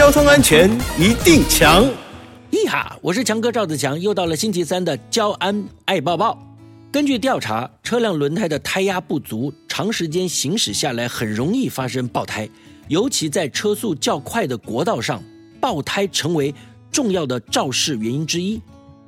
交通安全一定强。咿哈，我是强哥赵子强，又到了星期三的交安爱抱抱。根据调查，车辆轮胎的胎压不足，长时间行驶下来很容易发生爆胎，尤其在车速较快的国道上，爆胎成为重要的肇事原因之一。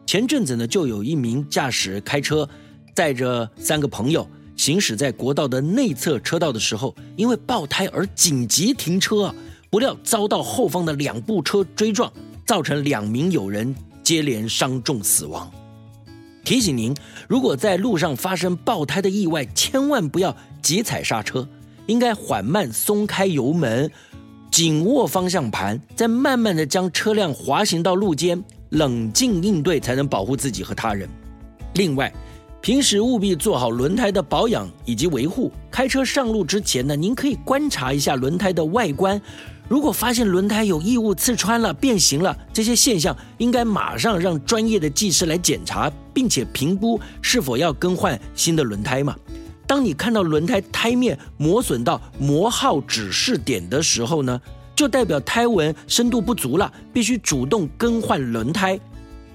前阵子呢，就有一名驾驶开车载着三个朋友行驶在国道的内侧车道的时候，因为爆胎而紧急停车，不料遭到后方的两部车追撞，造成两名友人接连伤重死亡。提醒您，如果在路上发生爆胎的意外，千万不要急踩刹车，应该缓慢松开油门，紧握方向盘，再慢慢的将车辆滑行到路肩，冷静应对，才能保护自己和他人。另外，平时务必做好轮胎的保养以及维护。开车上路之前呢，您可以观察一下轮胎的外观。如果发现轮胎有异物刺穿了、变形了，这些现象应该马上让专业的技师来检查，并且评估是否要更换新的轮胎嘛。当你看到轮胎胎面磨损到磨耗指示点的时候呢，就代表胎纹深度不足了，必须主动更换轮胎。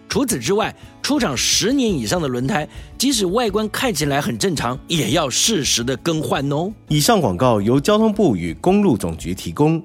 除此之外，出厂十年以上的轮胎，即使外观看起来很正常，也要适时的更换哦。以上广告由交通部与公路总局提供。